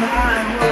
time.